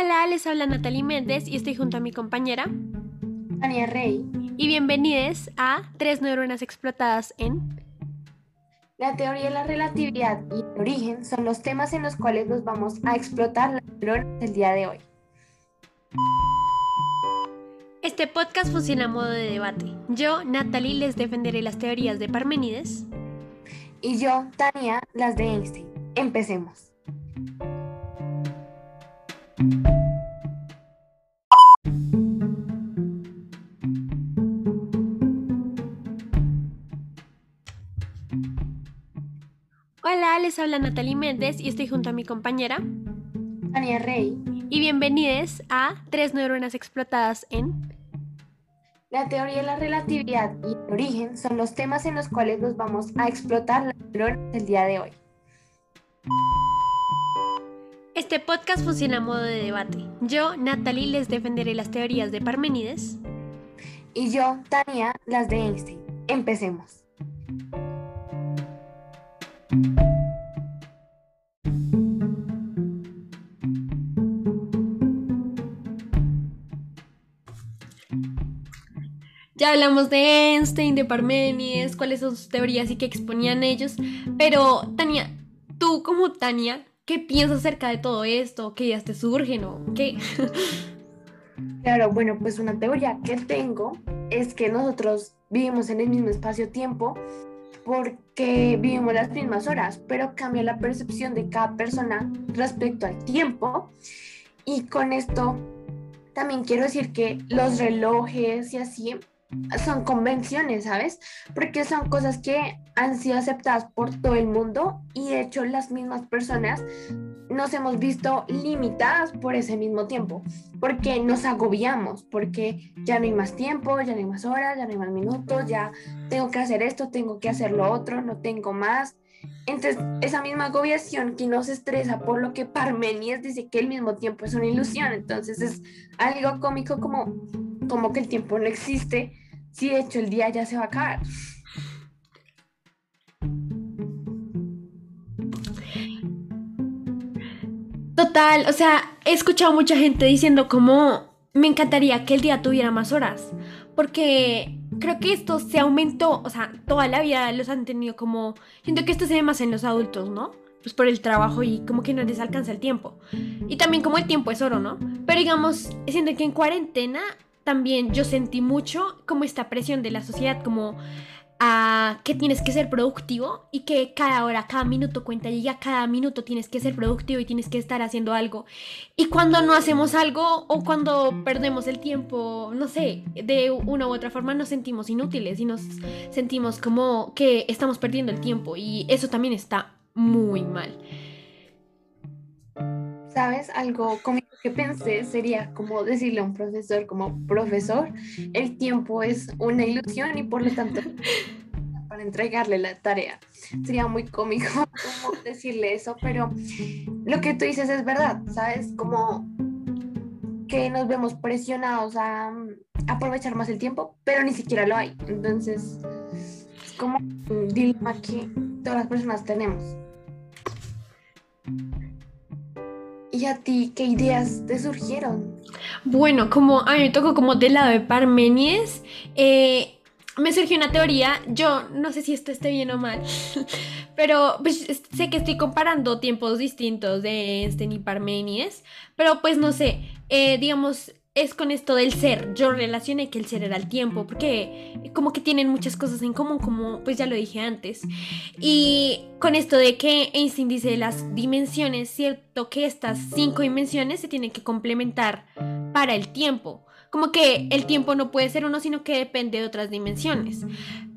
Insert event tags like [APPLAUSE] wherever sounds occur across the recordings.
Hola, les habla Natalie Méndez y estoy junto a mi compañera Tania Rey. Y bienvenidos a Tres neuronas explotadas en... La teoría de la relatividad y el origen son los temas en los cuales nos vamos a explotar las neuronas del día de hoy. Este podcast funciona a modo de debate. Yo, Natalie, les defenderé las teorías de Parménides. Y yo, Tania, las de Einstein. Empecemos. Hola, les habla Natalie Méndez y estoy junto a mi compañera Tania Rey. Y bienvenidos a Tres neuronas explotadas en... La teoría de la relatividad y el origen son los temas en los cuales nos vamos a explotar las neuronas del día de hoy. Este podcast funciona a modo de debate. Yo, Natalie, les defenderé las teorías de Parménides. Y yo, Tania, las de Einstein. Empecemos. Ya hablamos de Einstein, de Parménides, cuáles son sus teorías y qué exponían ellos. Pero, Tania, tú como Tania, ¿Qué piensas acerca de todo esto? ¿Qué ideas te surgen o qué? [LAUGHS] Claro, bueno, pues una teoría que tengo es que nosotros vivimos en el mismo espacio-tiempo porque vivimos las mismas horas, pero cambia la percepción de cada persona respecto al tiempo. Y con esto también quiero decir que los relojes y así son convenciones, ¿sabes? Porque son cosas que han sido aceptadas por todo el mundo y de hecho las mismas personas nos hemos visto limitadas por ese mismo tiempo, porque nos agobiamos, porque ya no hay más tiempo, ya no hay más horas, ya no hay más minutos, ya tengo que hacer esto, tengo que hacer lo otro, no tengo más. Entonces, esa misma agobiación que nos estresa por lo que Parmenides dice que el mismo tiempo es una ilusión, entonces es algo cómico como como que el tiempo no existe, si de hecho el día ya se va a acabar. Total, o sea, he escuchado mucha gente diciendo como me encantaría que el día tuviera más horas, porque creo que esto se aumentó, o sea, toda la vida los han tenido como, siento que esto se ve más en los adultos, ¿no? Pues por el trabajo y como que no les alcanza el tiempo. Y también como el tiempo es oro, ¿no? Pero digamos, siento que en cuarentena también yo sentí mucho como esta presión de la sociedad, como a que tienes que ser productivo y que cada hora, cada minuto cuenta y ya cada minuto tienes que ser productivo y tienes que estar haciendo algo. Y cuando no hacemos algo o cuando perdemos el tiempo, no sé, de una u otra forma nos sentimos inútiles y nos sentimos como que estamos perdiendo el tiempo y eso también está muy mal. ¿Sabes? Algo que pensé sería como decirle a un profesor, como profesor, el tiempo es una ilusión y por lo tanto [LAUGHS] para entregarle la tarea. Sería muy cómico [LAUGHS] decirle eso, pero lo que tú dices es verdad, ¿sabes? Como que nos vemos presionados a, aprovechar más el tiempo, pero ni siquiera lo hay. Entonces, es como un dilema que todas las personas tenemos. ¿Y a ti qué ideas te surgieron? Bueno, como a mí me tocó como del lado de Parmenides, eh, me surgió una teoría, yo no sé si esto esté bien o mal, [LAUGHS] pero pues, sé que estoy comparando tiempos distintos de Einstein y Parmenides, pero pues no sé, eh, digamos, es con esto del ser. Yo relacioné que el ser era el tiempo, porque como que tienen muchas cosas en común, como pues ya lo dije antes. Y con esto de que Einstein dice las dimensiones, cierto que estas cinco dimensiones se tienen que complementar para el tiempo. Como que el tiempo no puede ser uno, sino que depende de otras dimensiones.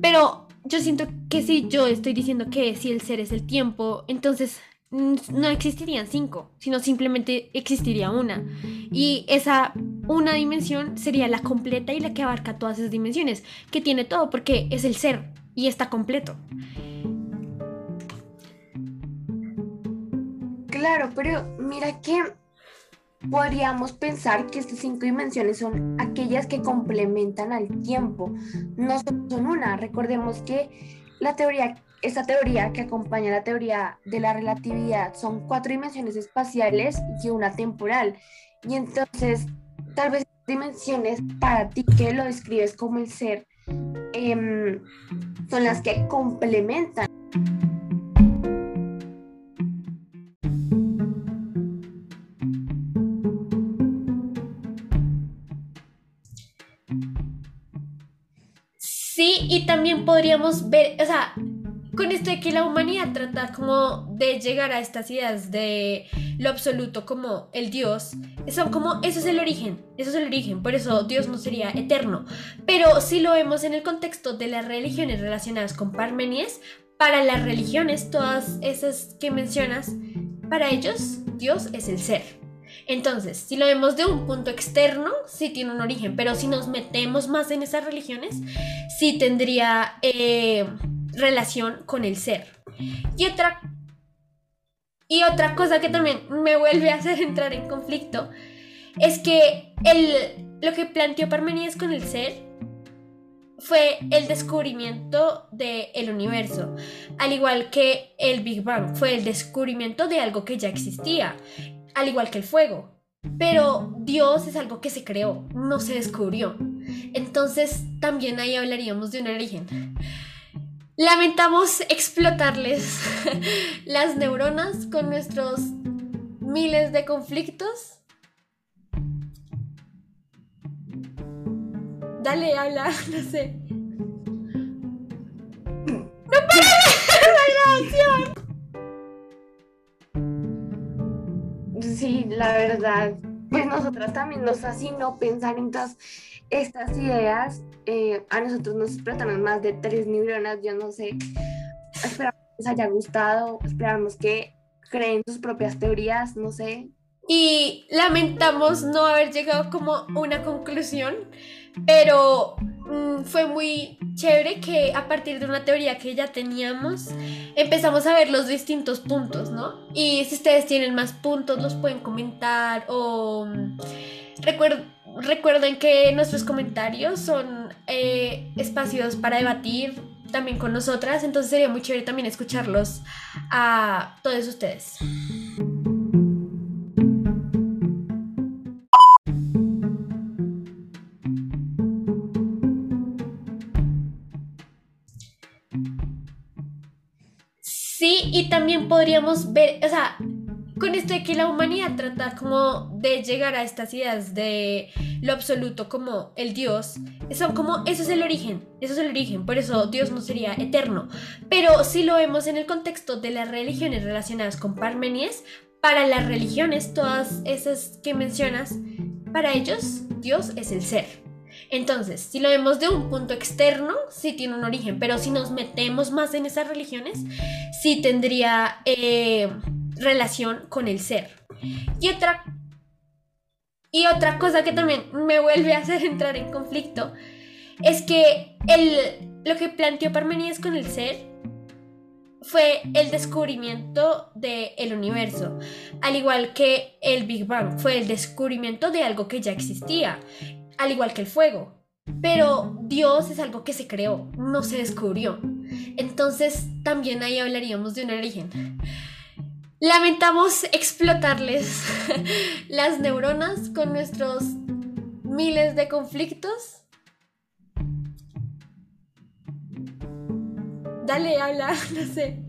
Pero yo siento que si yo estoy diciendo que si el ser es el tiempo, entonces no existirían cinco, sino simplemente existiría una. Y esa una dimensión sería la completa y la que abarca todas esas dimensiones, que tiene todo porque es el ser y está completo. Claro, pero mira que podríamos pensar que estas cinco dimensiones son aquellas que complementan al tiempo, no son una. Recordemos que la teoría esta teoría que acompaña la teoría de la relatividad son cuatro dimensiones espaciales y una temporal. Y entonces, tal vez dimensiones para ti que lo describes como el ser, em, son las que complementan. Sí, y también podríamos ver, o sea, con esto de que la humanidad trata como de llegar a estas ideas de lo absoluto como el Dios, son como, eso es el origen, eso es el origen, por eso Dios no sería eterno. Pero si lo vemos en el contexto de las religiones relacionadas con Parmenides, para las religiones, todas esas que mencionas, para ellos Dios es el ser. Entonces, si lo vemos de un punto externo, sí tiene un origen, pero si nos metemos más en esas religiones, sí tendría... Eh, relación con el ser. Y otra, y otra cosa que también me vuelve a hacer entrar en conflicto es que el, lo que planteó Parmenides con el ser fue el descubrimiento del universo, al igual que el Big Bang fue el descubrimiento de algo que ya existía, al igual que el fuego. Pero Dios es algo que se creó, no se descubrió. Entonces también ahí hablaríamos de un origen. Lamentamos explotarles [LAUGHS] las neuronas con nuestros miles de conflictos. Dale, habla, [LAUGHS] no sé. ¡No pares la grabación! Sí, la verdad. Pues nosotras también nos fascinó pensar en todas estas ideas eh, a nosotros nos explotan más de tres neuronas, yo no sé. Esperamos que les haya gustado, esperamos que creen sus propias teorías, no sé. Y lamentamos no haber llegado como una conclusión, pero mm, fue muy chévere que a partir de una teoría que ya teníamos, empezamos a ver los distintos puntos, ¿no? Y si ustedes tienen más puntos, los pueden comentar o... Mm, Recuerden que nuestros comentarios son eh, espacios para debatir también con nosotras, entonces sería muy chévere también escucharlos a todos ustedes. Sí, y también podríamos ver, o sea, con esto de que la humanidad trata como de llegar a estas ideas de lo absoluto como el Dios, son como, eso es el origen, eso es el origen, por eso Dios no sería eterno. Pero si lo vemos en el contexto de las religiones relacionadas con Parmenides, para las religiones, todas esas que mencionas, para ellos Dios es el ser. Entonces, si lo vemos de un punto externo, sí tiene un origen, pero si nos metemos más en esas religiones, sí tendría... Eh, relación con el ser. Y otra, y otra cosa que también me vuelve a hacer entrar en conflicto es que el, lo que planteó Parmenides con el ser fue el descubrimiento del universo, al igual que el Big Bang fue el descubrimiento de algo que ya existía, al igual que el fuego. Pero Dios es algo que se creó, no se descubrió. Entonces también ahí hablaríamos de un origen. Lamentamos explotarles [LAUGHS] las neuronas con nuestros miles de conflictos. Dale, habla, [LAUGHS] no sé.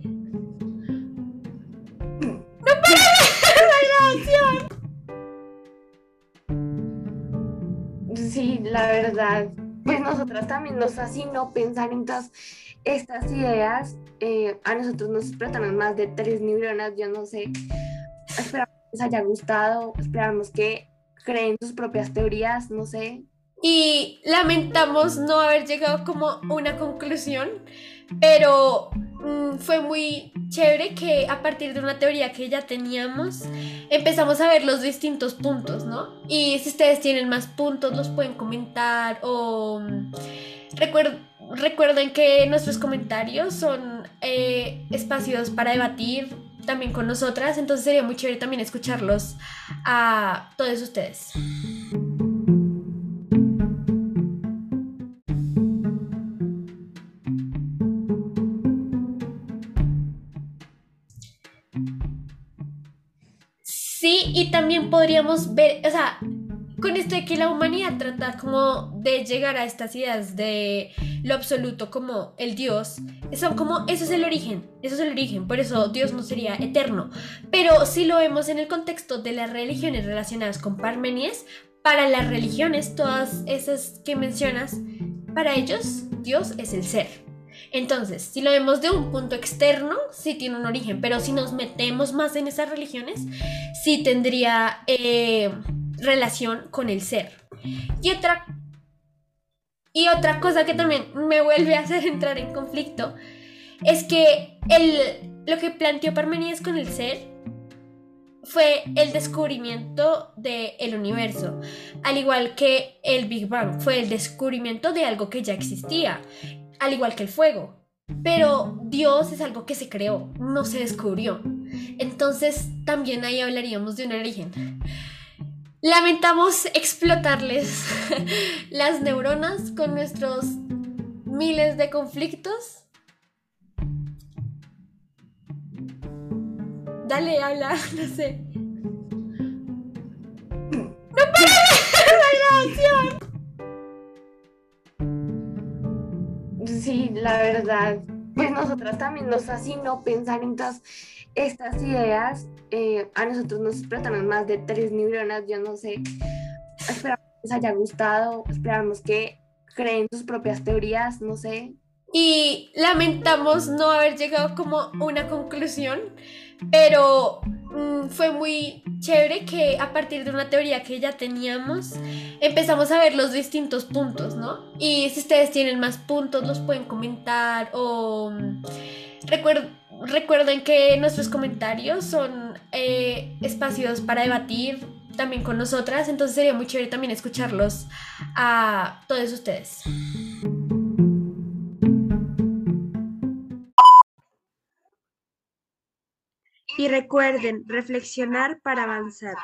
Sí, la verdad. Pues nosotras también nos fascinó pensar en todas estas ideas eh, a nosotros nos explotan más de tres neuronas, yo no sé. Esperamos que les haya gustado, esperamos que creen sus propias teorías, no sé. Y lamentamos no haber llegado como una conclusión, pero mm, fue muy chévere que a partir de una teoría que ya teníamos, empezamos a ver los distintos puntos, ¿no? Y si ustedes tienen más puntos, los pueden comentar o... Mm, Recuerden que nuestros comentarios son eh, espacios para debatir también con nosotras, entonces sería muy chévere también escucharlos a todos ustedes. Sí, y también podríamos ver, o sea, con esto de que la humanidad trata como de llegar a estas ideas de lo absoluto como el Dios, son como, eso es el origen, eso es el origen, por eso Dios no sería eterno. Pero si lo vemos en el contexto de las religiones relacionadas con Parmenides, para las religiones, todas esas que mencionas, para ellos Dios es el ser. Entonces, si lo vemos de un punto externo, sí tiene un origen, pero si nos metemos más en esas religiones, sí tendría... Eh, relación con el ser. Y otra, y otra cosa que también me vuelve a hacer entrar en conflicto es que el, lo que planteó Parmenides con el ser fue el descubrimiento del universo, al igual que el Big Bang fue el descubrimiento de algo que ya existía, al igual que el fuego. Pero Dios es algo que se creó, no se descubrió. Entonces también ahí hablaríamos de un origen. Lamentamos explotarles [LAUGHS] las neuronas con nuestros miles de conflictos. Dale, habla, [LAUGHS] no sé. La verdad. Pues nosotras también nos fascinó pensar en todas estas ideas eh, a nosotros nos explotaron más de tres neuronas, yo no sé. Esperamos que les haya gustado, esperamos que creen sus propias teorías, no sé. Y lamentamos no haber llegado como una conclusión, pero mm, fue muy chévere que a partir de una teoría que ya teníamos, empezamos a ver los distintos puntos, ¿no? Y si ustedes tienen más puntos, los pueden comentar o... Mm, Recuerden que nuestros comentarios son eh, espacios para debatir también con nosotras, entonces sería muy chévere también escucharlos a todos ustedes. Y recuerden, reflexionar para avanzar.